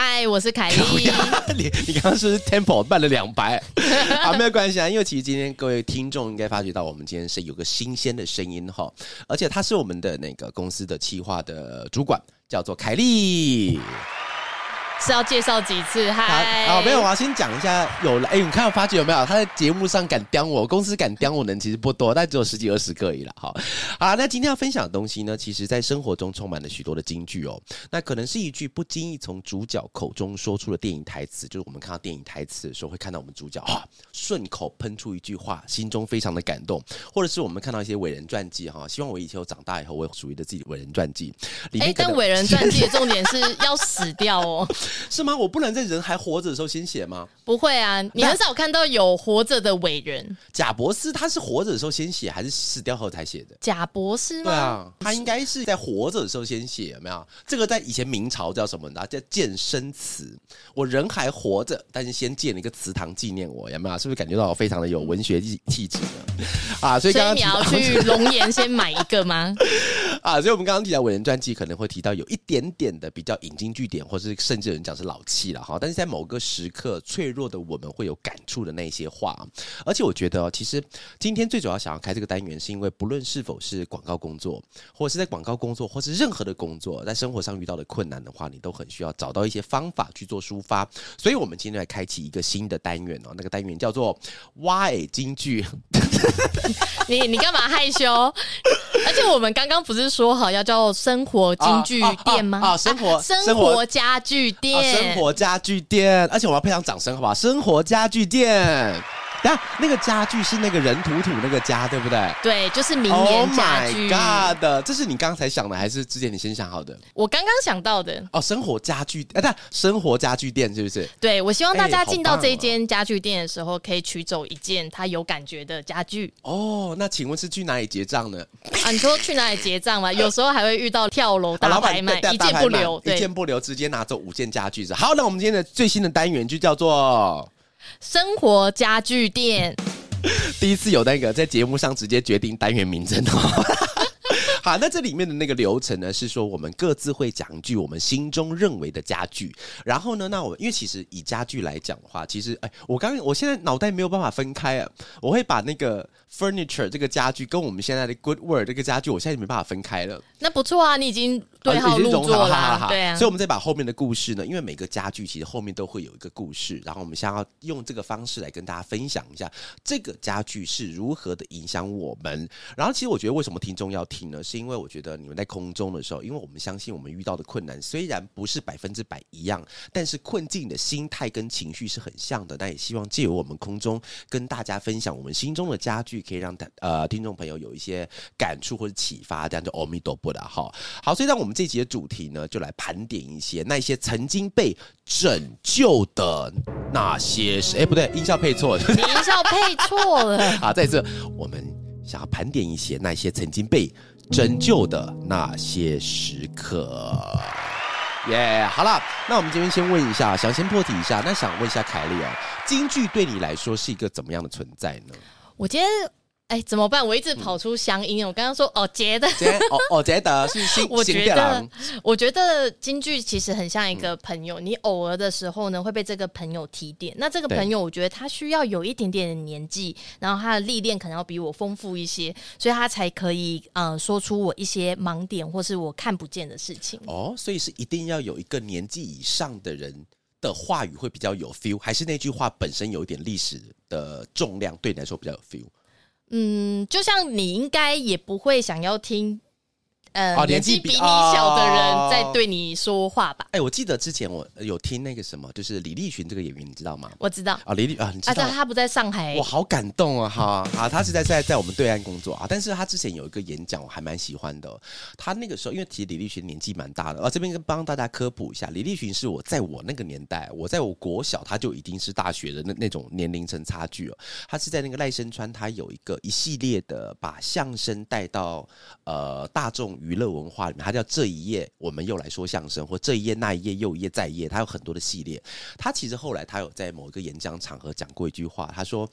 嗨，我是凯莉。你你刚刚是不是 tempo 慢了两百？好，没有关系啊，因为其实今天各位听众应该发觉到，我们今天是有个新鲜的声音哈，而且他是我们的那个公司的企划的主管，叫做凯莉。是要介绍几次？嗨，好，没有，我要先讲一下。有了，哎，你看我，发觉有没有？他在节目上敢刁我，公司敢刁我人其实不多，但只有十几二十个而已了。好，好，那今天要分享的东西呢，其实在生活中充满了许多的金句哦。那可能是一句不经意从主角口中说出的电影台词，就是我们看到电影台词的时候，会看到我们主角啊顺口喷出一句话，心中非常的感动。或者是我们看到一些伟人传记哈，希望我以前长大以后，我有属于的自己的伟人传记。哎，但伟人传记的重点是要死掉哦。是吗？我不能在人还活着的时候先写吗？不会啊，你很少看到有活着的伟人。贾博士他是活着的时候先写，还是死掉后才写的？贾博士对啊，他应该是在活着的时候先写，有没有？这个在以前明朝叫什么呢？叫健身祠。我人还活着，但是先建了一个祠堂纪念我，有没有？是不是感觉到我非常的有文学气气质呢？啊，所以刚刚你要去龙岩先买一个吗？啊，所以我们刚刚提到伟人传记，可能会提到有一点点的比较引经据典，或是甚至有人讲是老气了哈。但是在某个时刻，脆弱的我们会有感触的那些话。而且我觉得，其实今天最主要想要开这个单元，是因为不论是否是广告工作，或者是在广告工作，或是任何的工作，在生活上遇到的困难的话，你都很需要找到一些方法去做抒发。所以我们今天来开启一个新的单元哦，那个单元叫做“挖诶京剧”。你你干嘛害羞？而且我们刚刚不是说好要叫生活家具店吗？啊，生活生活家具店，生活家具店。而且我要配上掌声，好不好？生活家具店。等下，那个家具是那个人土土那个家，对不对？对，就是明年家具。God，这是你刚才想的，还是之前你先想好的？我刚刚想到的。哦，生活家具，哎，对，生活家具店是不是？对，我希望大家进到这一间家具店的时候，可以取走一件他有感觉的家具。哦，那请问是去哪里结账呢？啊，你说去哪里结账吗？有时候还会遇到跳楼大拍卖，一件不留，一件不留，直接拿走五件家具。好，那我们今天的最新的单元就叫做。生活家具店，第一次有那个在节目上直接决定单元名称哦。好，那这里面的那个流程呢，是说我们各自会讲一句我们心中认为的家具，然后呢，那我因为其实以家具来讲的话，其实哎，我刚我现在脑袋没有办法分开啊，我会把那个。Furniture 这个家具跟我们现在的 Good Word 这个家具，我现在没办法分开了。那不错啊，你已经对号入座了，对啊。所以，我们再把后面的故事呢，因为每个家具其实后面都会有一个故事，然后我们想要用这个方式来跟大家分享一下这个家具是如何的影响我们。然后，其实我觉得为什么听众要听呢？是因为我觉得你们在空中的时候，因为我们相信我们遇到的困难虽然不是百分之百一样，但是困境的心态跟情绪是很像的。但也希望借由我们空中跟大家分享我们心中的家具。可以让呃听众朋友有一些感触或者启发，这样就阿弥陀佛了哈。好，所以让我们这集的主题呢，就来盘点一些那些曾经被拯救的那些是哎不对，音效配错，了，音效配错了。好，再次我们想要盘点一些那些曾经被拯救的那些时刻。耶，好了，那我们这边先问一下，想先破题一下，那想问一下凯莉哦，京剧对你来说是一个怎么样的存在呢？我今天哎怎么办？我一直跑出乡音。我刚刚说哦，觉得哦哦，觉得是新。我觉得，我觉得京剧其实很像一个朋友。你偶尔的时候呢，会被这个朋友提点。那这个朋友，我觉得他需要有一点点的年纪，然后他的历练可能要比我丰富一些，所以他才可以呃说出我一些盲点或是我看不见的事情。哦，所以是一定要有一个年纪以上的人的话语会比较有 feel，还是那句话本身有一点历史？的重量对你来说比较有 feel。嗯，就像你应该也不会想要听呃哦年纪比你小的人在对你说话吧。哎，我记得之前我有听那个什么，就是李立群这个演员，你知道吗？我知道，啊，李立啊，你知啊，道但他不在上海我，好感动啊！哈，啊，他是在在在我们对岸工作啊，但是他之前有一个演讲，我还蛮喜欢的哦。他那个时候，因为其实李立群年纪蛮大的，啊，这边跟帮大家科普一下，李立群是我在我那个年代，我在我国小他就已经是大学的那那种年龄层差距了。他是在那个赖声川，他有一个一系列的把相声带到呃大众娱乐文化里面，他叫这一页我们又来说相声，或这一页那一页又一页再一页，他有很多的系列。他其实后来他有在某一个演讲场合讲过一句话，他说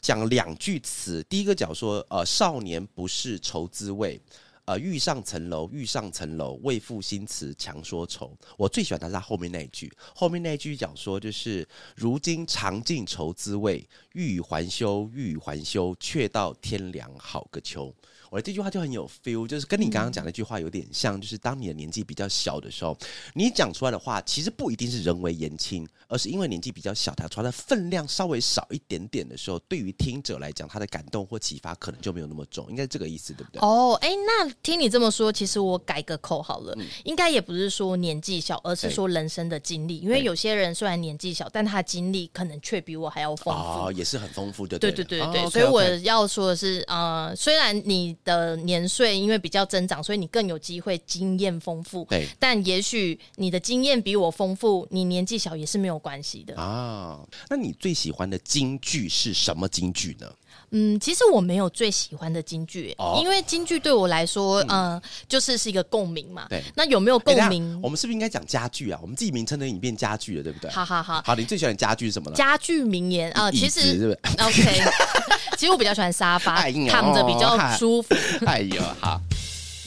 讲两句词，第一个讲说呃少年不是愁滋味。呃，欲上层楼，欲上层楼，为赋新词强说愁。我最喜欢的是他后面那一句，后面那一句讲说就是如今尝尽愁滋味，欲语还休，欲语还休，却道天凉好个秋。我的这句话就很有 feel，就是跟你刚刚讲那句话有点像，就是当你的年纪比较小的时候，你讲出来的话其实不一定是人为言轻，而是因为年纪比较小，它出来的分量稍微少一点点的时候，对于听者来讲，他的感动或启发可能就没有那么重，应该是这个意思，对不对？哦，哎，那听你这么说，其实我改个口好了，应该也不是说年纪小，而是说人生的经历。因为有些人虽然年纪小，但他的经历可能却比我还要丰富。哦，也是很丰富的，对对对对所以我要说的是，呃，虽然你的年岁因为比较增长，所以你更有机会经验丰富，对但也许你的经验比我丰富，你年纪小也是没有关系的。啊，那你最喜欢的京剧是什么京剧呢？嗯，其实我没有最喜欢的京剧，哦因为京剧对我来说，呃，就是是一个共鸣嘛。对那有没有共鸣？我们是不是应该讲家具啊？我们自己名称都已经变家具了，对不对？好好好，好，你最喜欢的家具是什么呢？家具名言啊，椅其实？OK，其实我比较喜欢沙发，哎躺着比较舒服。哎呦，好。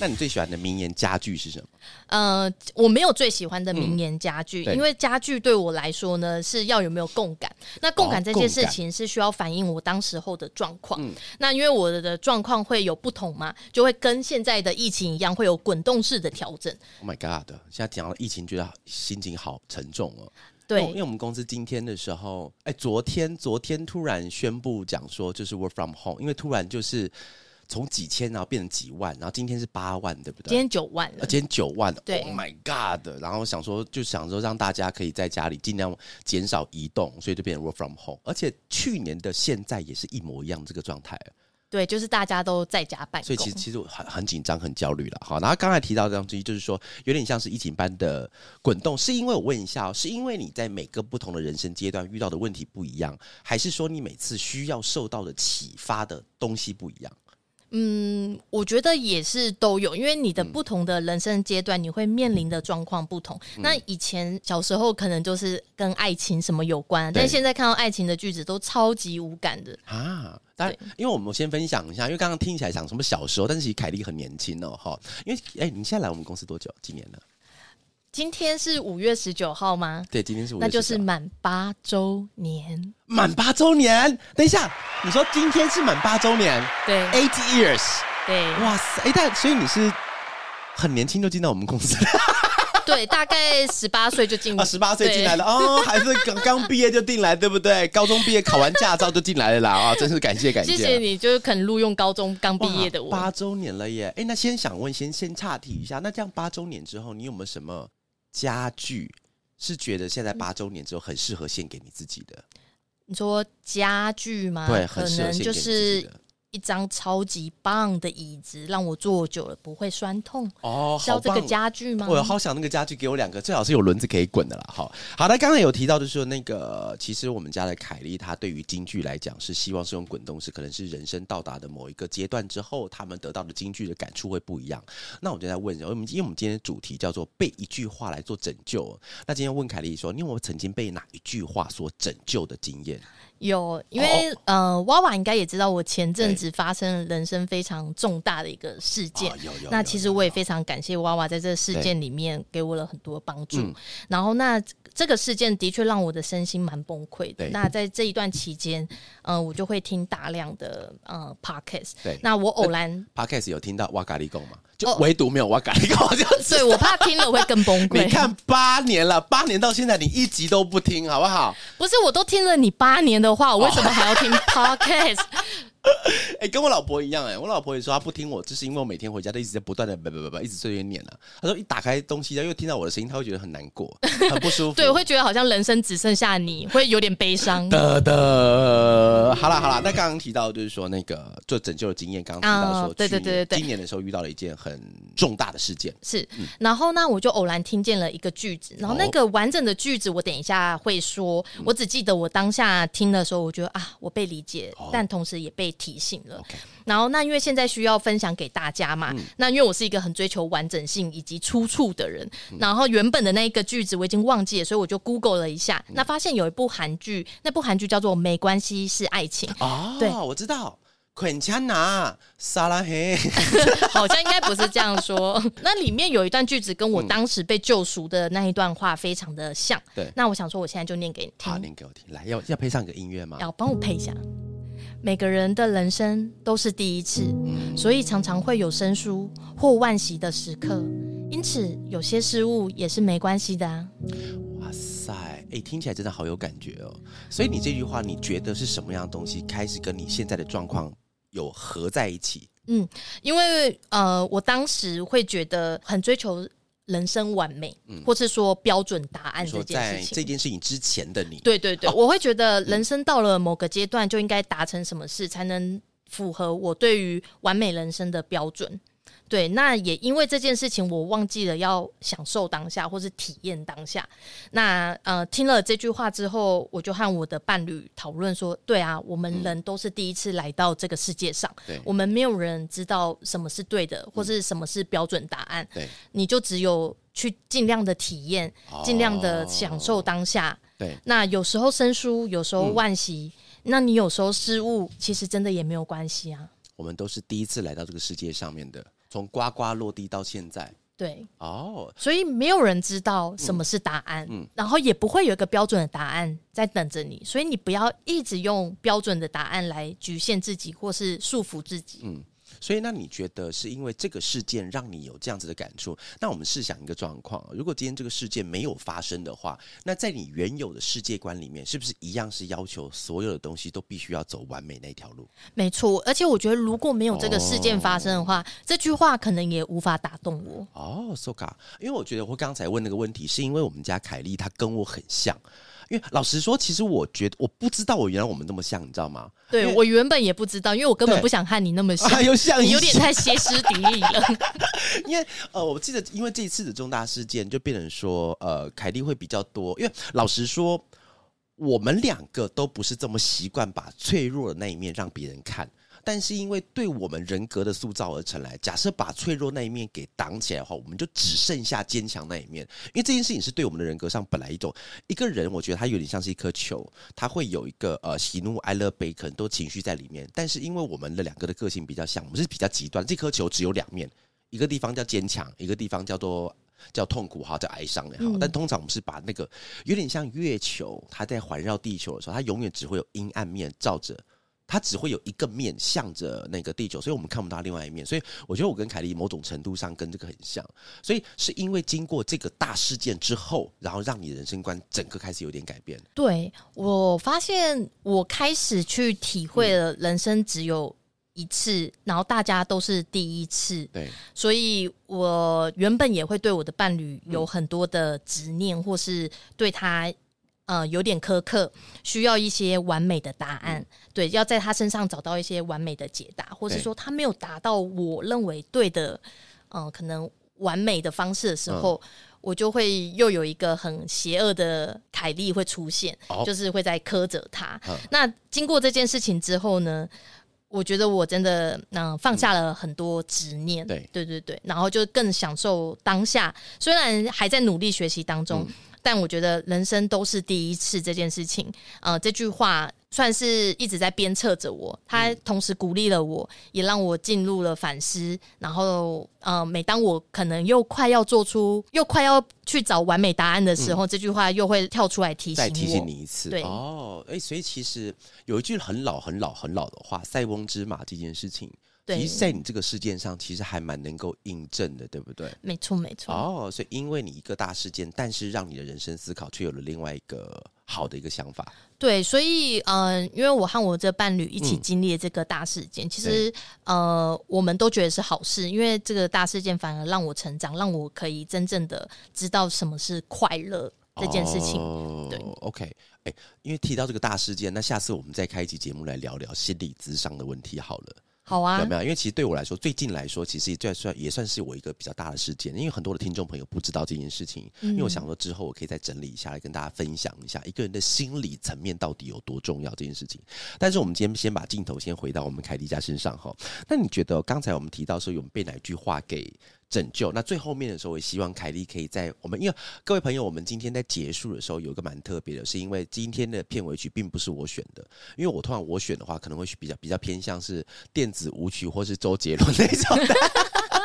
那你最喜欢的名言家具是什么？呃，我没有最喜欢的名言家具，嗯因为家具对我来说呢是要有没有共感。那共感哦这件事情是需要反映我当时候的状况。嗯那因为我的状况会有不同嘛，就会跟现在的疫情一样，会有滚动式的调整。Oh my god！现在讲到疫情，觉得心情好沉重哦。对因为因为我们公司今天的时候，哎，昨天昨天突然宣布讲说，就是 work from home，因为突然就是从几千然后变成几万，然后今天是八万，对不对？今天九万了呃，今天九万对，Oh my God！然后想说，就想说让大家可以在家里尽量减少移动，所以就变成 work from home。而且去年的现在也是一模一样这个状态，对，就是大家都在家办公。所以其实其实我很很紧张、很焦虑了。好，然后刚才提到这样东西，就是说有点像是疫情般的滚动，是因为我问一下、哦，是因为你在每个不同的人生阶段遇到的问题不一样，还是说你每次需要受到的启发的东西不一样？嗯，我觉得也是都有，因为你的不同的人生阶段，你会面临的状况不同。嗯那以前小时候可能就是跟爱情什么有关，但现在看到爱情的句子都超级无感的。啊，当然，因为我们先分享一下，因为刚刚听起来讲什么小时候，但是其实凯莉很年轻哦，哈。因为哎，你现在来我们公司多久？几年了？今天是五月十九号吗？对，今天是五月那就是19满八周年。满八周年。等一下，你说今天是满八周年对，eight years，对哇塞！哎，但所以你是很年轻就进到我们公司了。对，大概十八岁就进 啊，十八岁进来了哦，还是刚刚毕业就进来，对不对？高中毕业考完驾照就进来了啦啊，真是感谢感谢。谢谢你，就是肯录用高中刚毕业的我。哇八周年了耶！哎，那先想问，先先岔题一下，那这样八周年之后，你有没有什么家具是觉得现在八周年之后很适合献给你自己的？你说家具吗？对，很适合献给你自己是的。一张超级棒的椅子，让我坐久了不会酸痛。哦，好是要这个家具吗？我好想那个家具给我两个，最好是有轮子可以滚的啦。好，好的，刚才有提到就是说那个，其实我们家的凯莉，她对于京剧来讲是希望是用滚动式，可能是人生到达的某一个阶段之后，他们得到的京剧的感触会不一样。那我就在问，因为我们因为我们今天的主题叫做被一句话来做拯救，那今天问凯莉说，你有没有曾经被哪一句话所拯救的经验？有，因为、呃，娃娃应该也知道，我前阵子发生了人生非常重大的一个事件。那其实我也非常感谢娃娃在这个事件里面给我了很多帮助。嗯然后那这个事件的确让我的身心蛮崩溃的。那在这一段期间，呃，我就会听大量的呃 podcast。对那我偶然 Podcast 有听到哇咖喱贡吗？就哦唯独没有哇咖喱贡，就是对我怕听了会更崩溃。你看八年了，八年到现在你一集都不听，好不好？不是，我都听了你八年的话，我为什么还要听 podcast？哎、跟我老婆一样哎、我老婆也说她不听我，就是因为我每天回家都一直在不断的不不不不一直碎碎念啊。她说一打开东西，然后又听到我的声音，她会觉得很难过，很不舒服。对，会觉得好像人生只剩下你，会有点悲伤。的的，好啦好啦，那刚刚提到就是说那个做拯救的经验，刚刚提到说、哦对对对对对今年的时候遇到了一件很重大的事件，是，然后呢，我就偶然听见了一个句子，然后那个完整的句子我等一下会说，我只记得我当下听的时候，我觉得啊，我被理解，但同时也被提醒了。然后那因为现在需要分享给大家嘛，那因为我是一个很追求完整性以及出处的人，然后原本的那一个句子我已经忘记了，所以我就 Google 了一下，那发现有一部韩剧，那部韩剧叫做《没关系是爱情》，哦，对我知道。捆枪拿撒拉黑，好像应该不是这样说。那里面有一段句子跟我当时被救赎的那一段话非常的像。对那我想说，我现在就念给你好，听，念给我听。来，要要配上个音乐吗？要帮我配一下。每个人的人生都是第一次，所以常常会有生疏或惋惜的时刻。因此，有些失误也是没关系的啊。哇塞，哎、听起来真的好有感觉哦。所以你这句话，你觉得是什么样的东西开始跟你现在的状况有合在一起？嗯因为呃，我当时会觉得很追求人生完美，或是说标准答案这件事情在这。件事情之前的你，对对对，我会觉得人生到了某个阶段就应该达成什么事，才能符合我对于完美人生的标准。对，那也因为这件事情，我忘记了要享受当下，或是体验当下。那呃，听了这句话之后，我就和我的伴侣讨论说：，对啊，我们人都是第一次来到这个世界上，对我们没有人知道什么是对的，或是什么是标准答案。对你就只有去尽量的体验，尽量的享受当下。对那有时候生疏，有时候惋惜，那你有时候失误，其实真的也没有关系啊。我们都是第一次来到这个世界上面的，从呱呱落地到现在。对，哦，所以没有人知道什么是答案，然后也不会有一个标准的答案在等着你，所以你不要一直用标准的答案来局限自己或是束缚自己。所以那你觉得是因为这个事件让你有这样子的感触？那我们试想一个状况，如果今天这个事件没有发生的话，那在你原有的世界观里面，是不是一样是要求所有的东西都必须要走完美那条路？没错，而且我觉得如果没有这个事件发生的话，哦这句话可能也无法打动我。哦，so ga，因为我觉得我刚才问那个问题，是因为我们家凯莉她跟我很像。因为老实说，其实我觉得我不知道我原来我们那么像，你知道吗？对我原本也不知道，因为我根本不想和你那么像，啊，又像有点太歇斯底里了。因为呃，我记得因为这一次的重大事件，就变成说呃，凯蒂会比较多。因为老实说，我们两个都不是这么习惯把脆弱的那一面让别人看。但是因为对我们人格的塑造而成来，假设把脆弱那一面给挡起来的话，我们就只剩下坚强那一面。因为这件事情是对我们的人格上本来一种一个人，我觉得他有点像是一颗球，他会有一个呃喜怒哀乐悲可能都情绪在里面。但是因为我们的两个的个性比较像，我们是比较极端，这颗球只有两面，一个地方叫坚强，一个地方叫做叫痛苦哈，叫哀伤也好。但通常我们是把那个有点像月球，它在环绕地球的时候，它永远只会有阴暗面照着。它只会有一个面向着那个地球，所以我们看不到另外一面。所以我觉得我跟凯莉某种程度上跟这个很像。所以是因为经过这个大事件之后，然后让你的人生观整个开始有点改变。对我发现，我开始去体会了人生只有一次，然后大家都是第一次，对，所以我原本也会对我的伴侣有很多的执念，或是对他。呃，有点苛刻，需要一些完美的答案，对，要在他身上找到一些完美的解答，或是说他没有达到我认为对的，呃，可能完美的方式的时候，我就会又有一个很邪恶的凯莉会出现，哦。就是会在苛责他。嗯。那经过这件事情之后呢，我觉得我真的嗯、呃放下了很多执念，对。对对对，然后就更享受当下。虽然还在努力学习当中，但我觉得人生都是第一次这件事情，呃，这句话算是一直在鞭策着我，他同时鼓励了我，也让我进入了反思。然后，呃，每当我可能又快要做出，又快要去找完美答案的时候，这句话又会跳出来提醒我。再提醒你一次。对哦，哎、所以其实有一句很老、很老、很老的话，“塞翁之马”这件事情，对其实在你这个事件上，其实还蛮能够印证的，对不对？没错，没错。哦，所以因为你一个大事件，但是让你的人生思考却有了另外一个好的一个想法。对，所以呃，因为我和我这伴侣一起经历了这个大事件，其实呃，我们都觉得是好事，因为这个大事件反而让我成长，让我可以真正的知道什么是快乐这件事情。对，OK，哎，因为提到这个大事件，那下次我们再开一集节目来聊聊心理智商的问题好了。好啊，有没有？因为其实对我来说，最近来说，其实也算也算是我一个比较大的事件。因为很多的听众朋友不知道这件事情，因为我想说之后我可以再整理一下来跟大家分享一下一个人的心理层面到底有多重要这件事情。但是我们今天先把镜头先回到我们凯迪家身上哈。那你觉得刚才我们提到说有被哪句话给？拯救那最后面的时候，我希望凯莉可以在我们，因为各位朋友，我们今天在结束的时候有一个蛮特别的，是因为今天的片尾曲并不是我选的，因为我通常我选的话，可能会比较比较偏向是电子舞曲或是周杰伦那种的。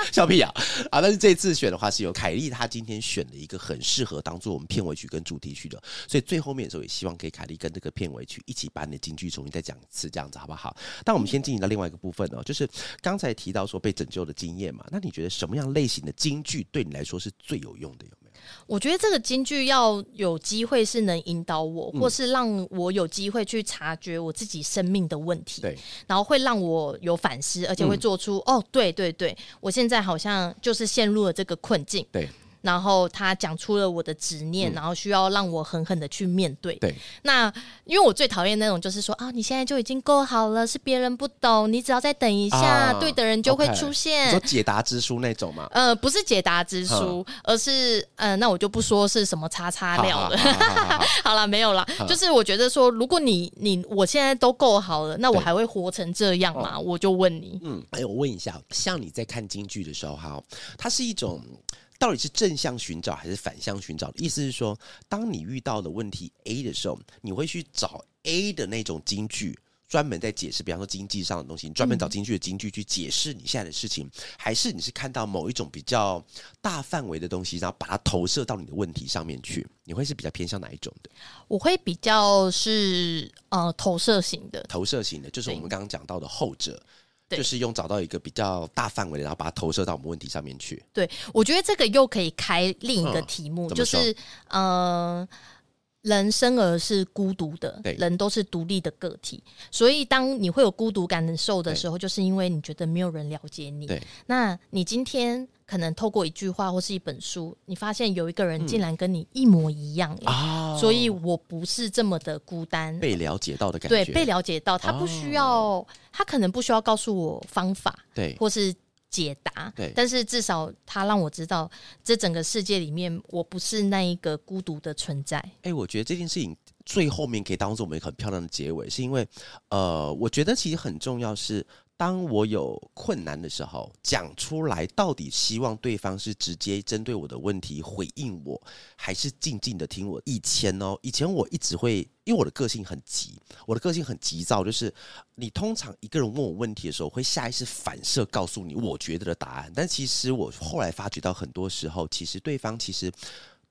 笑屁啊！啊，但是这次选的话是由凯莉，她今天选了一个很适合当做我们片尾曲跟主题曲的，所以最后面的时候也希望给凯莉跟这个片尾曲一起把你的京剧重新再讲一次，这样子好不好？但我们先进行到另外一个部分哦，就是刚才提到说被拯救的经验嘛，那你觉得什么样类型的京剧对你来说是最有用的？有没有？我觉得这个京剧要有机会是能引导我，或是让我有机会去察觉我自己生命的问题，对，然后会让我有反思，而且会做出哦，对对对，我现在好像就是陷入了这个困境，对。然后他讲出了我的执念，然后需要让我狠狠的去面对。对，那因为我最讨厌那种就是说啊，你现在就已经够好了，是别人不懂，你只要再等一下，对的人就会出现。说解答之书那种吗？呃，不是解答之书，而是呃，那我就不说是什么叉叉料了。好了，没有了。就是我觉得说，如果你你我现在都够好了，那我还会活成这样吗？我就问你。嗯，哎，我问一下，像你在看京剧的时候，哈，它是一种。到底是正向寻找还是反向寻找？意思是说，当你遇到的问题 A 的时候，你会去找 A 的那种金句，专门在解释，比方说经济上的东西，你专门找京剧的京剧去解释你现在的事情，还是你是看到某一种比较大范围的东西，然后把它投射到你的问题上面去？你会是比较偏向哪一种的？我会比较是呃投射型的，投射型的，就是我们刚刚讲到的后者。就是用找到一个比较大范围的，然后把它投射到我们问题上面去。对，我觉得这个又可以开另一个题目，就是呃，人生而是孤独的，人都是独立的个体，所以当你会有孤独感的受的时候，就是因为你觉得没有人了解你。对，那你今天。可能透过一句话或是一本书，你发现有一个人竟然跟你一模一样，所以我不是这么的孤单，被了解到的感觉。对，被了解到，他不需要，他可能不需要告诉我方法，对，或是解答，对，但是至少他让我知道，这整个世界里面，我不是那一个孤独的存在。哎，我觉得这件事情最后面可以当做我们很漂亮的结尾，是因为，呃，我觉得其实很重要是。当我有困难的时候，讲出来，到底希望对方是直接针对我的问题回应我，还是静静的听我？以前哦，以前我一直会，因为我的个性很急，我的个性很急躁，就是你通常一个人问我问题的时候，会下意识反射告诉你我觉得的答案。但其实我后来发觉到，很多时候其实对方其实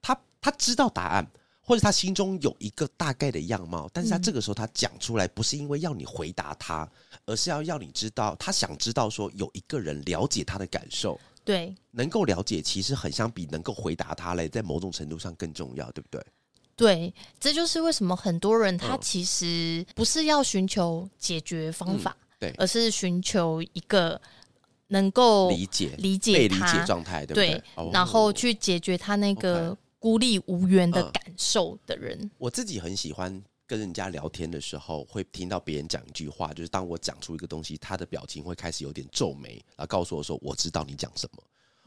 他他知道答案。或者他心中有一个大概的样貌，但是他这个时候他讲出来，不是因为要你回答他，而是要要你知道，他想知道说有一个人了解他的感受，对，能够了解，其实很相比能够回答他嘞，在某种程度上更重要，对不对？对，这就是为什么很多人他其实不是要寻求解决方法，对，而是寻求一个能够理解、理解、被理解状态，对不对？然后去解决他那个。孤立无援的感受的人，我自己很喜欢跟人家聊天的时候，会听到别人讲一句话，就是当我讲出一个东西，他的表情会开始有点皱眉，然后告诉我说：“我知道你讲什么。”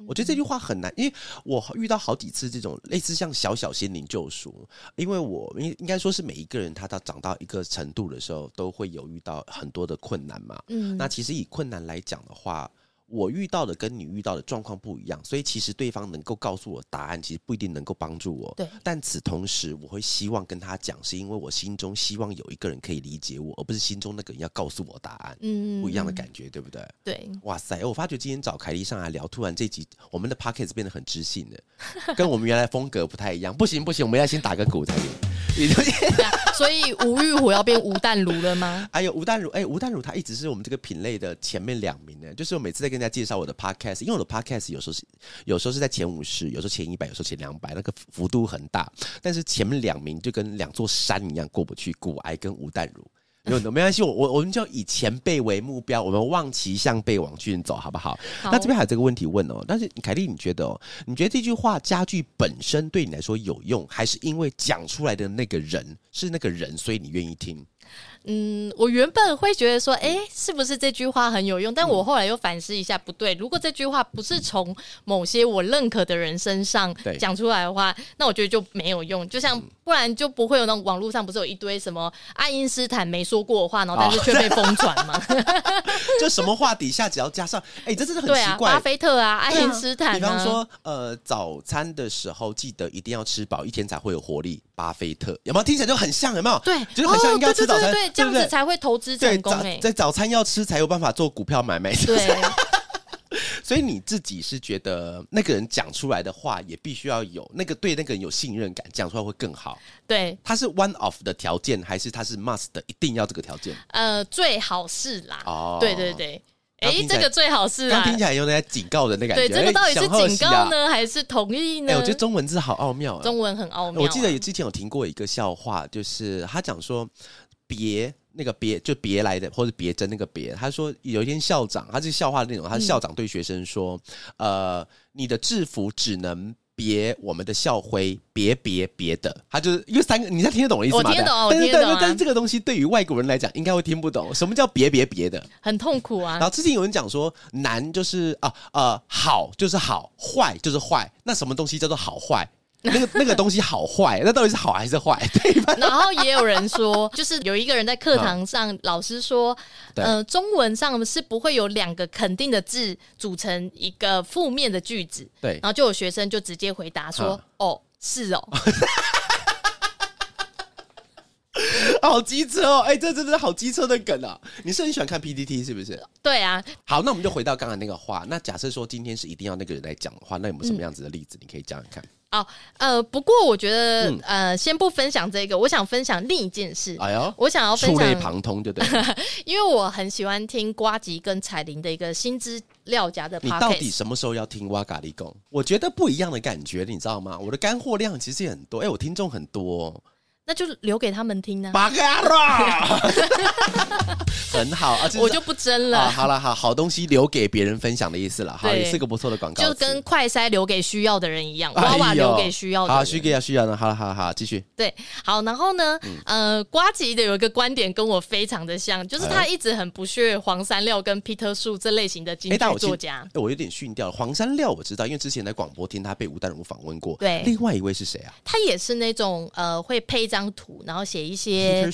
我觉得这句话很难，因为我遇到好几次这种类似像小小心灵救赎，因为我应应该说是每一个人他到长到一个程度的时候，都会有遇到很多的困难嘛。嗯，那其实以困难来讲的话。我遇到的跟你遇到的状况不一样，所以其实对方能够告诉我答案，其实不一定能够帮助我。对，但此同时，我会希望跟他讲，是因为我心中希望有一个人可以理解我，而不是心中那个人要告诉我答案。嗯，不一样的感觉，对不对？对。哇塞！我发觉今天找凯莉上来聊，突然这集我们的 p o c k e t 变得很知性的，跟我们原来风格不太一样。不行不行，我们要先打个鼓才行。所以吴玉虎要变吴淡如了吗？哎呦，吴淡如，哎，吴淡如他一直是我们这个品类的前面两名呢。就是我每次在跟跟大家介绍我的 podcast，因为我的 podcast 有时候是有时候是在前五十，有时候前一百，有时候前两百，那个幅度很大。但是前面两名就跟两座山一样过不去，古埃跟吴淡如。有 没关系，我我我们就以前辈为目标，我们望其项背往前走，好不好？那这边还有这个问题问哦，但是凯莉，你觉得哦？你觉得这句话家具本身对你来说有用，还是因为讲出来的那个人是那个人，所以你愿意听？嗯，我原本会觉得说，哎，是不是这句话很有用？但我后来又反思一下，不对。如果这句话不是从某些我认可的人身上讲出来的话，那我觉得就没有用。就像不然就不会有那种网络上不是有一堆什么爱因斯坦没说过的话，然后但是却被疯传吗？就什么话底下只要加上，哎，这真的很奇怪。巴菲特啊，爱因斯坦。比方说，呃，早餐的时候记得一定要吃饱，一天才会有活力。巴菲特有没有听起来就很像？有没有？对，就是很像应该吃早餐。这样子才会投资成功诶，在早餐要吃才有办法做股票买卖。对，所以你自己是觉得那个人讲出来的话也必须要有那个对那个人有信任感，讲出来会更好。对，他是 one of 的条件，还是他是 must 的，一定要这个条件？呃，最好是啦。哦，对对对，哎，这个最好是刚听起来有点警告的那感觉。对，这个到底是警告呢，还是同意呢？哎，我觉得中文字好奥妙，中文很奥妙。我记得之前有听过一个笑话，就是他讲说别。那个别就别来的，或者别针那个别。他说有一天校长，他是笑话的那种。他校长对学生说：“呃，你的制服只能别我们的校徽，别别别的。”他就是因为三个，你在听得懂的意思吗？我听懂，我听懂。但是这个东西对于外国人来讲，应该会听不懂。什么叫别别别的？很痛苦啊。然后之前有人讲说，难就是啊呃好就是好，坏就是坏。那什么东西叫做好坏？那个那个 东西好坏，那到底是好还是坏？对吧？然后也有人说，就是有一个人在课堂上，老师说，呃，中文上是不会有两个肯定的字组成一个负面的句子。对，然后就有学生就直接回答说：“哦，是哦。”好机车哦！哎，这真的是好机车的梗啊！你是很喜欢看 PPT 是不是？对啊。好，那我们就回到刚才那个话。那假设说今天是一定要那个人来讲的话，那有没有什么样子的例子？你可以讲讲看。哦，呃，不过我觉得，呃，先不分享这个，我想分享另一件事。哎呦，我想要触类旁通，对不对？因为我很喜欢听瓜吉跟彩玲的一个新资料夹的。你到底什么时候要听哇咖喱贡？我觉得不一样的感觉，你知道吗？我的干货量其实也很多，哎，我听众很多。那就留给他们听呢。很好啊，我就不争了。好了，好好东西留给别人分享的意思了，好，也是个不错的广告。就跟快筛留给需要的人一样，娃娃留给需要的。好，需要需要的。好了，好好，继续。对，好，然后呢，呃，瓜吉的有一个观点跟我非常的像，就是他一直很不屑黄山料跟 Peter 树这类型的京剧作家。哎，我有点逊掉了。黄山料我知道，因为之前在广播听他被吴淡如访问过。对，另外一位是谁啊？他也是那种呃，会配一张图，然后写一些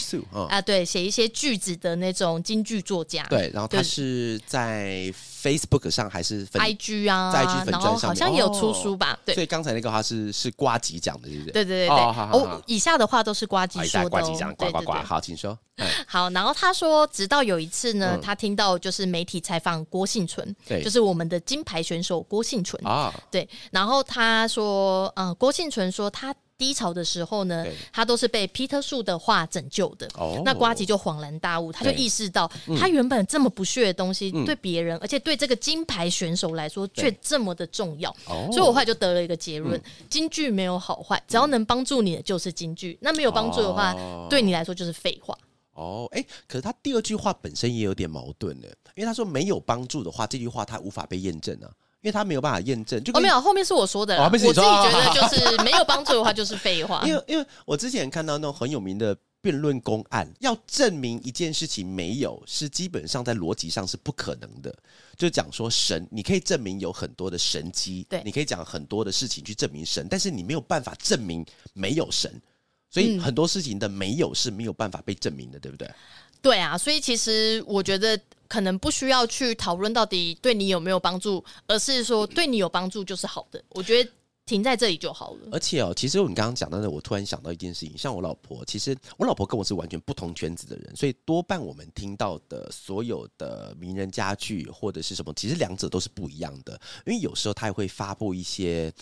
啊，对，写一些句子的那种京剧作家。对，然后他是在 Facebook 上还是 IG 啊，在 IG 粉砖上，好像也有出书吧？对，所以刚才那个话是是瓜吉讲的，对不对？对对对对。哦，以下的话都是瓜吉说的。瓜吉讲，呱呱呱。好，请说。好，然后他说，直到有一次呢，他听到就是媒体采访郭幸存，对，就是我们的金牌选手郭幸存啊，对。然后他说，嗯，郭幸存说他。低潮的时候呢，他都是被皮特树的话拯救的。那瓜吉就恍然大悟，他就意识到，他原本这么不屑的东西，对别人，而且对这个金牌选手来说，却这么的重要。所以我后来就得了一个结论：京剧没有好坏，只要能帮助你的就是京剧。那没有帮助的话，对你来说就是废话。哦，哎，可是他第二句话本身也有点矛盾的，因为他说没有帮助的话，这句话他无法被验证啊。因为他没有办法验证，就哦没有，后面是我说的，我自己觉得就是没有帮助的话就是废话。因为因为我之前看到那种很有名的辩论公案，要证明一件事情没有，是基本上在逻辑上是不可能的。就讲说神，你可以证明有很多的神机，对，你可以讲很多的事情去证明神，但是你没有办法证明没有神，所以很多事情的没有是没有办法被证明的，对不对？对啊，所以其实我觉得。可能不需要去讨论到底对你有没有帮助，而是说对你有帮助就是好的。我觉得。停在这里就好了。而且哦，其实你刚刚讲到的，我突然想到一件事情，像我老婆，其实我老婆跟我是完全不同圈子的人，所以多半我们听到的所有的名人家具或者是什么，其实两者都是不一样的。因为有时候他也会发布一些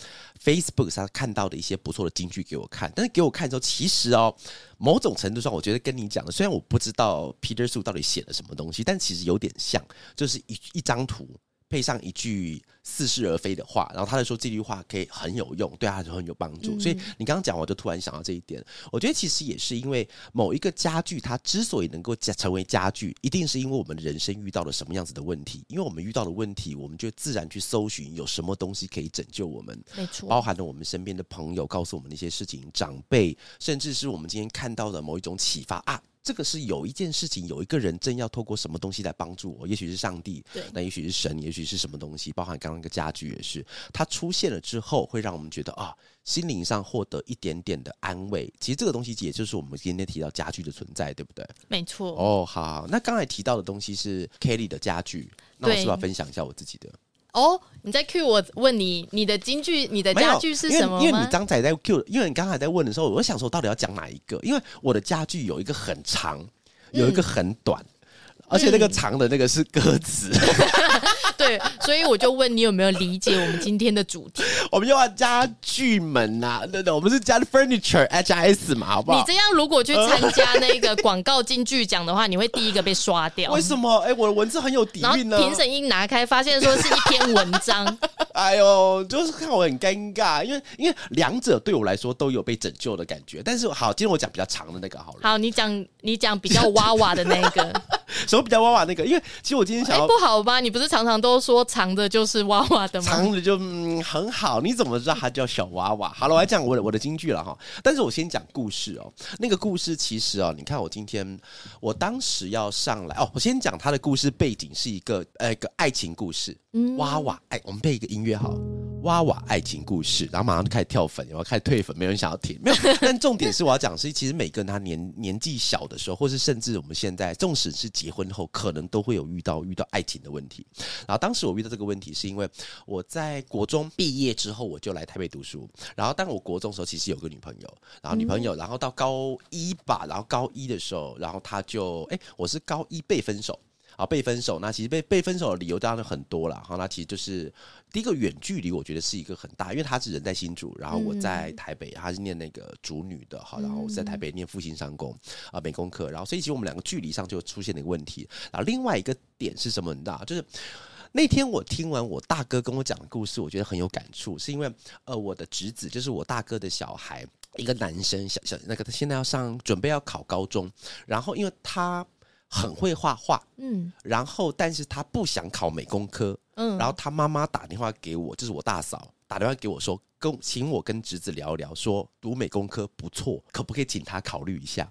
Facebook 上看到的一些不错的金句给我看，但是给我看之后，其实哦，某种程度上，我觉得跟你讲的，虽然我不知道 Peter Su 到底写了什么东西，但其实有点像，就是一一张图。配上一句似是而非的话，然后他就说这句话可以很有用，对他就很有帮助。所以你刚刚讲，我就突然想到这一点。我觉得其实也是因为某一个家具，它之所以能够家成为家具，一定是因为我们人生遇到了什么样子的问题。因为我们遇到的问题，我们就自然去搜寻有什么东西可以拯救我们。没错，包含了我们身边的朋友告诉我们的一些事情，长辈，甚至是我们今天看到的某一种启发啊。这个是有一件事情，有一个人正要透过什么东西来帮助我，也许是上帝，对，那也许是神，也许是什么东西，包含刚刚那个家具也是，它出现了之后，会让我们觉得啊，心灵上获得一点点的安慰。其实这个东西也就是我们今天提到家具的存在，对不对？没错。哦，好，那刚才提到的东西是 Kelly 的家具，那我是不是要分享一下我自己的？哦，你在 Q 我问你，你的京剧，你的家具是什么因为你刚才在 Q，因为你刚才在问的时候，我想说到底要讲哪一个？因为我的家具有一个很长，有一个很短，而且那个长的那个是歌词。对，所以我就问你有没有理解我们今天的主题？我们要家具门呐，对对，我们是加 furniture H S 嘛，好不好？你这样如果去参加那个广告金句奖的话，你会第一个被刷掉。为什么？哎，我的文字很有底蕴呢。评审一拿开，发现说是一篇文章。哎呦，就是看我很尴尬，因为因为两者对我来说都有被拯救的感觉。但是好，今天我讲比较长的那个好了。好，你讲你讲比较哇哇的那个。什么比较娃娃那个？因为其实我今天想，哎，不好吧？你不是常常都说长的就是娃娃的吗？长的就嗯很好，你怎么知道它叫小娃娃？好了，我来讲我的我的京剧了哈。但是我先讲故事哦。那个故事其实哦，你看我今天我当时要上来哦，我先讲他的故事背景是一个呃一个爱情故事。嗯娃娃哎，我们配一个音乐好，娃娃爱情故事，然后马上就开始跳粉，然后开始退粉，没人想要听。没有，但重点是我要讲是，其实每个人他年年纪小的时候，或是甚至我们现在，纵使是结婚后，可能都会有遇到遇到爱情的问题。然后当时我遇到这个问题，是因为我在国中毕业之后，我就来台北读书。然后当我国中的时候，其实有个女朋友，然后女朋友，然后到高一吧，然后高一的时候，然后她就哎，我是高一被分手。啊，被分手，那其实被被分手的理由当然很多了。哈，那其实就是第一个远距离，我觉得是一个很大，因为他是人在新竹，然后我在台北，他是念那个主女的，哈，然后我在台北念复兴商工啊美工课，然后所以其实我们两个距离上就出现了一个问题。然后另外一个点是什么？你知道，就是那天我听完我大哥跟我讲的故事，我觉得很有感触，是因为呃，我的侄子就是我大哥的小孩，一个男生，小小那个他现在要上准备要考高中，然后因为他。很会画画，嗯，然后但是他不想考美工科，嗯，然后他妈妈打电话给我，就是我大嫂打电话给我说，跟请我跟侄子聊聊，说读美工科不错，可不可以请他考虑一下？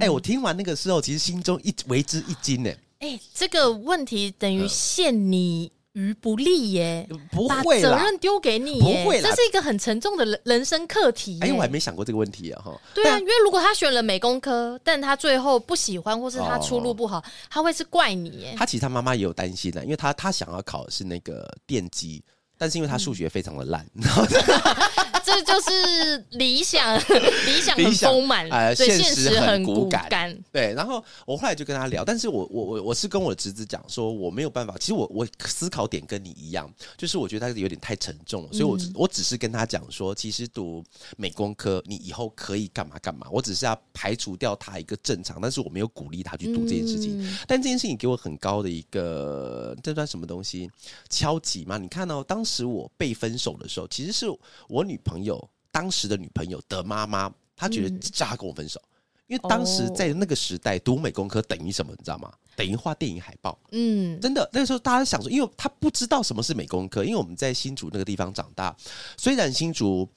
哎，我听完那个时候，其实心中一为之一惊呢。哎，这个问题等于限你。于不利耶，不会责任丢给你，不会这是一个很沉重的人人生课题。哎，我还没想过这个问题啊，哈。对啊，因为如果他选了美工科，但他最后不喜欢，或是他出路不好，他会是怪你耶。他其实他妈妈也有担心的，因为他他想要考的是那个电机。但是因为他数学非常的烂，这就是理想，理想很丰满，呃，现实很骨感。对，然后我后来就跟他聊，但是我我我我是跟我侄子讲说，我没有办法。其实我我思考点跟你一样，就是我觉得他有点太沉重了，所以我我只是跟他讲说，其实读美工科你以后可以干嘛干嘛，我只是要排除掉他一个正常，但是我没有鼓励他去读这件事情。但这件事情给我很高的一个这算什么东西敲击嘛？你看哦，当。时我被分手的时候，其实是我女朋友当时的女朋友的妈妈，她觉得叫她跟我分手，因为当时在那个时代读美工科等于什么，你知道吗？等于画电影海报。嗯，真的那个时候大家想说，因为他不知道什么是美工科，因为我们在新竹那个地方长大，虽然新竹。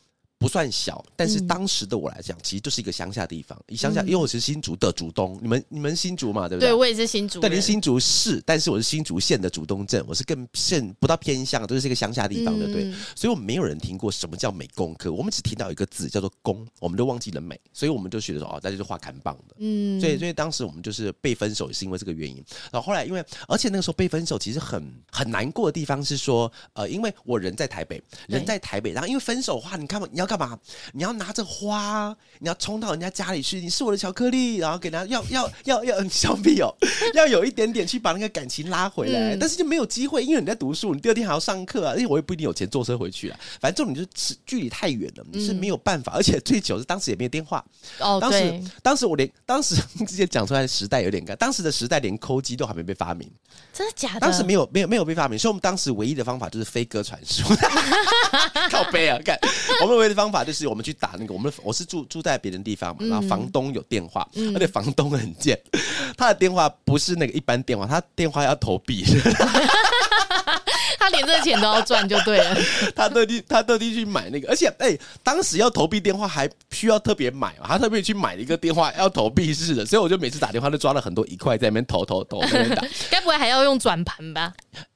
不算小，但是当时的我来讲，其实就是一个乡下地方。你想想，因为我是新竹的竹东，你们你们新竹嘛，对不对？对，我也是新竹。对，您新竹市，但是我是新竹县的竹东镇，我是更县不到偏乡，都是一个乡下地方的，对。所以，我们没有人听过什么叫美工科，我们只听到一个字叫做工，我们都忘记了美，所以我们就觉得说，哦，那就是画砍棒的。嗯。所以，所以当时我们就是被分手，也是因为这个原因。然后后来，因为而且那个时候被分手，其实很很难过的地方是说，呃，因为我人在台北，人在台北，然后因为分手的话，你看嘛，你要干嘛？你要拿着花，你要冲到人家家里去，你是我的巧克力，然后给他要要要要 小屁哦，要有一点点去把那个感情拉回来，但是就没有机会，因为你在读书，你第二天还要上课啊，因为我也不一定有钱坐车回去啊。反正重点就是距离太远了，你是没有办法，而且最久是当时也没有电话。哦，当时当时我连当时 直接讲出来的时代有点干，当时的时代连抠机都还没被发明，真的假的？当时没有没有没有被发明，所以我们当时唯一的方法就是飞鸽传书，靠背啊！看我们唯一的方法就是我们去打那个，我们我是住住在别人地方嘛，然后房东有电话，而且房东很贱，他的电话不是那个一般电话，他电话要投币。他连这钱都要赚就对了，他特地他特地去买那个，而且哎，当时要投币电话还需要特别买，他特别去买了一个电话要投币式的，所以我就每次打电话都抓了很多一块在那边投投投那边打，该不会还要用转盘吧？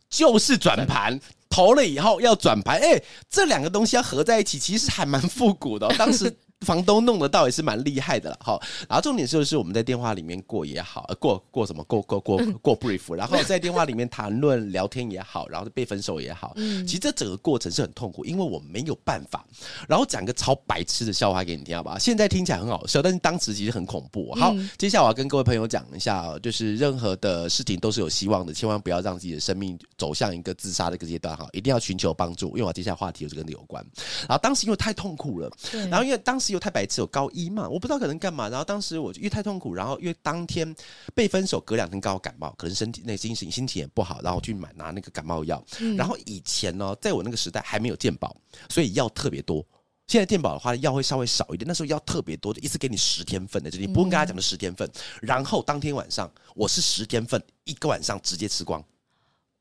就是转盘，投了以后要转盘，哎，这两个东西要合在一起，其实还蛮复古的，当时。房东弄得到也是蛮厉害的了，好，然后重点就是我们在电话里面过也好，过过什么过过过过 brief，然后在电话里面谈论聊天也好，然后被分手也好，其实这整个过程是很痛苦，因为我没有办法。然后讲个超白痴的笑话给你听好不好？现在听起来很好笑，但是当时其实很恐怖。好，接下来我要跟各位朋友讲一下，就是任何的事情都是有希望的，千万不要让自己的生命走向一个自杀的一个阶段哈，一定要寻求帮助。因为我接下来话题就是跟你有关。然后当时因为太痛苦了，然后因为当时。又太白痴，有高一嘛？我不知道可能干嘛。然后当时我因为太痛苦，然后因为当天被分手，隔两天刚好感冒，可能身体那心情心情也不好，然后去买拿那个感冒药。然后以前呢，在我那个时代还没有健保，所以药特别多。现在健保的话，药会稍微少一点。那时候药特别多，一次给你十天份的，就你不用跟他讲的十天份。然后当天晚上我是十天份，一个晚上直接吃光。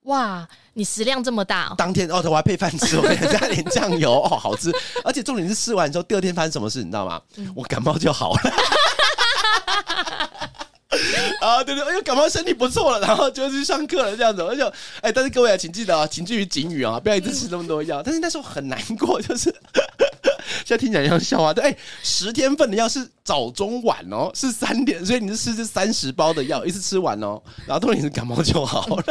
哇，你食量这么大！当天哦，我还配饭吃，我 加点酱油哦，好吃。而且重点是吃完之后，第二天发生什么事，你知道吗？我感冒就好了。啊，对对，哎呦，感冒身体不错了，然后就去上课了，这样子。而且，哎，但是各位啊，请记得啊，请注意警语啊，不要一直吃那么多药。但是那时候很难过，就是。现在听起来像笑话，对，哎，十天份的药是早中晚哦，是三点，所以你是吃这三十包的药，一次吃完哦，然后当你是感冒就好了，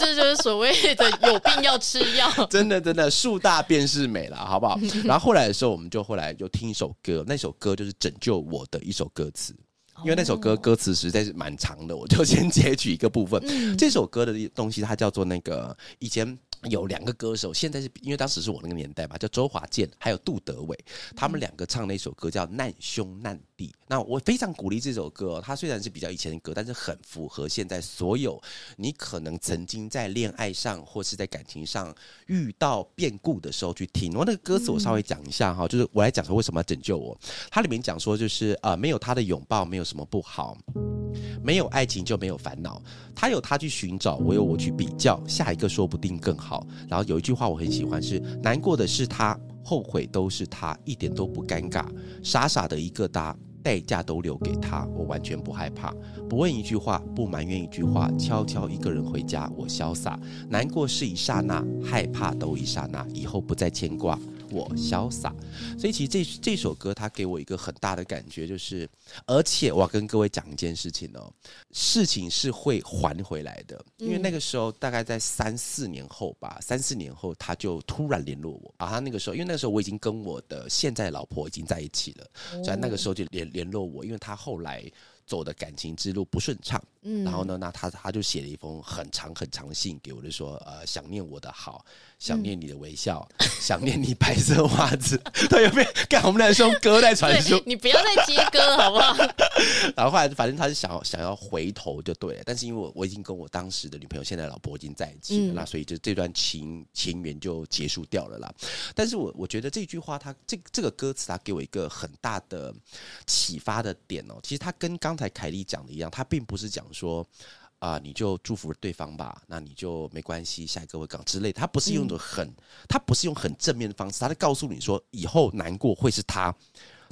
这就是所谓的 有病要吃药，真的真的树大便是美了，好不好？然后后来的时候，我们就后来就听一首歌，那首歌就是拯救我的一首歌词，因为那首歌歌词实在是蛮长的，我就先截取一个部分。这首歌的东西，它叫做那个以前。有两个歌手，现在是因为当时是我那个年代嘛，叫周华健还有杜德伟，他们两个唱那首歌叫《难兄难弟》。那我非常鼓励这首歌，它虽然是比较以前的歌，但是很符合现在所有你可能曾经在恋爱上或是在感情上遇到变故的时候去听。我那个歌词我稍微讲一下哈，就是我来讲说为什么要拯救我。它里面讲说就是呃，没有他的拥抱没有什么不好，没有爱情就没有烦恼。他有他去寻找，我有我去比较，下一个说不定更好。然后有一句话我很喜欢，是难过的是他，后悔都是他，一点都不尴尬，傻傻的一个答，代价都留给他，我完全不害怕，不问一句话，不埋怨一句话，悄悄一个人回家，我潇洒。难过是一刹那，害怕都一刹那，以后不再牵挂。我潇洒，所以其实这这首歌它给我一个很大的感觉，就是而且我要跟各位讲一件事情哦，事情是会还回来的，因为那个时候大概在三四年后吧，三四年后他就突然联络我啊，他那个时候因为那个时候我已经跟我的现在老婆已经在一起了，所以那个时候就联联络我，因为他后来。走的感情之路不顺畅，嗯，然后呢，那他他就写了一封很长很长的信给我，就说呃想念我的好，想念你的微笑，想念你白色袜子，他有没有？看我们俩是用歌在传输，你不要再接歌好不好？然后后来反正他是想要想要回头就对了，但是因为我我已经跟我当时的女朋友现在老婆已经在一起了，那所以就这段情情缘就结束掉了啦。但是我我觉得这句话，他这这个歌词，他给我一个很大的启发的点哦，其实他跟刚才凯莉讲的一样，他并不是讲说啊，你就祝福对方吧，那你就没关系，下一个会更之类。他不是用的很，他不是用很正面的方式，他在告诉你说，以后难过会是他，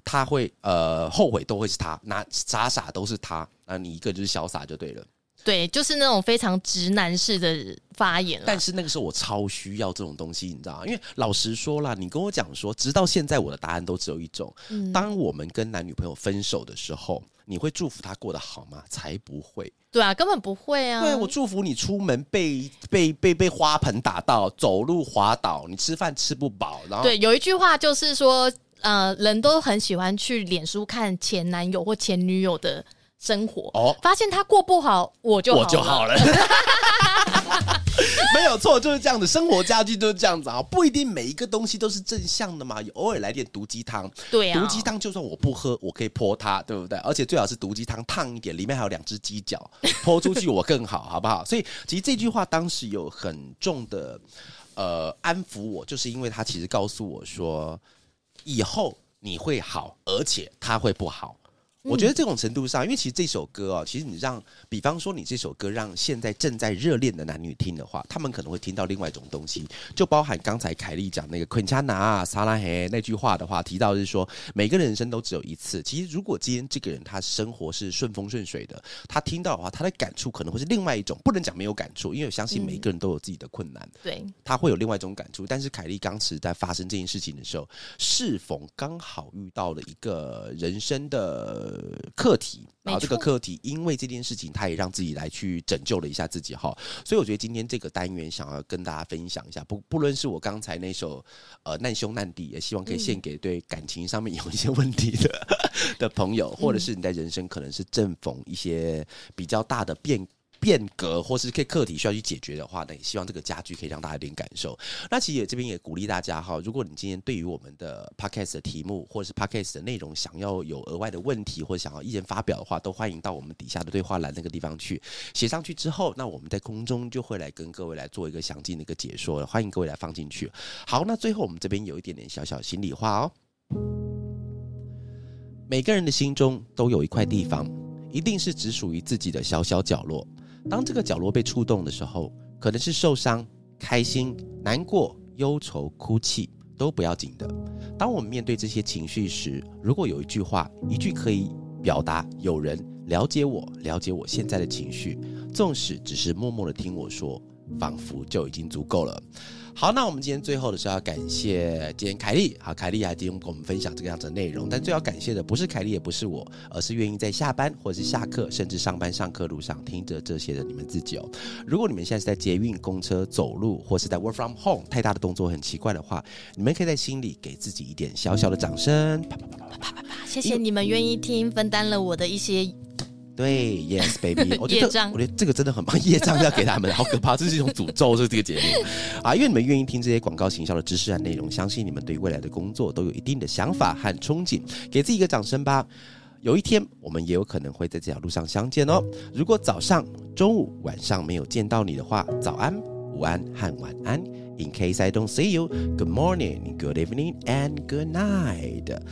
他会呃后悔都会是他，那傻傻都是他，那你一个就是潇洒就对了。对，就是那种非常直男式的发言。但是那个时候我超需要这种东西，你知道吗？因为老实说啦，你跟我讲说，直到现在我的答案都只有一种：当我们跟男女朋友分手的时候。你会祝福他过得好吗？才不会。对啊，根本不会啊。对，我祝福你出门被被被被花盆打到，走路滑倒，你吃饭吃不饱。然后对，有一句话就是说，呃，人都很喜欢去脸书看前男友或前女友的生活，哦，发现他过不好，我就我就好了。没有错，就是这样子。生活家具就是这样子啊，不一定每一个东西都是正向的嘛，偶尔来点毒鸡汤。对啊，毒鸡汤就算我不喝，我可以泼它，对不对？而且最好是毒鸡汤烫一点，里面还有两只鸡脚，泼出去我更好，好不好？所以其实这句话当时有很重的呃安抚我，就是因为他其实告诉我说，以后你会好，而且他会不好。我觉得这种程度上，因为其实这首歌哦，其实你让，比方说你这首歌让现在正在热恋的男女听的话，他们可能会听到另外一种东西，就包含刚才凯莉讲那个昆恰拿萨拉黑那句话的话，提到是说每个人生都只有一次。其实如果今天这个人他生活是顺风顺水的，他听到的话，他的感触可能会是另外一种，不能讲没有感触，因为我相信每一个人都有自己的困难，对，他会有另外一种感触。但是凯莉当时在发生这件事情的时候，是否刚好遇到了一个人生的课题。啊，这个课题，因为这件事情，他也让自己来去拯救了一下自己哈。所以我觉得今天这个单元想要跟大家分享一下，不不论是我刚才那首呃难兄难弟，也希望可以献给对感情上面有一些问题的的朋友，或者是你在人生可能是正逢一些比较大的变。变革或是可以课题需要去解决的话，那也希望这个家具可以让大家有点感受。那其实也这边也鼓励大家哈，如果你今天对于我们的 podcast 的题目或者是 podcast 的内容想要有额外的问题或想要意见发表的话，都欢迎到我们底下的对话栏那个地方去写上去之后，那我们在空中就会来跟各位来做一个详尽的一个解说，欢迎各位来放进去。好，那最后我们这边有一点点小小心里话哦，每个人的心中都有一块地方，一定是只属于自己的小小角落。当这个角落被触动的时候，可能是受伤、开心、难过、忧愁、哭泣，都不要紧的。当我们面对这些情绪时，如果有一句话，一句可以表达有人了解我、了解我现在的情绪，纵使只是默默的听我说，仿佛就已经足够了。好，那我们今天最后的是要感谢今天凯莉，好，凯莉啊今天跟我们分享这个样子的内容。但最要感谢的不是凯莉，也不是我，而是愿意在下班或者是下课，甚至上班上课路上听着这些的你们自己哦。如果你们现在是在捷运、公车、走路，或是在 work from home，太大的动作很奇怪的话，你们可以在心里给自己一点小小的掌声。啪啪啪啪啪啪啪！谢谢你们愿意听，分担了我的一些。对，Yes baby，我觉得我觉得这个真的很棒，业障要给他们，好可怕，这是一种诅咒，是这个节目啊，因为你们愿意听这些广告行销的知识和内容，相信你们对未来的工作都有一定的想法和憧憬，给自己一个掌声吧。有一天，我们也有可能会在这条路上相见哦。如果早上、中午、晚上没有见到你的话，早安、午安和晚安。In case I don't see you, good morning, good evening, and good night.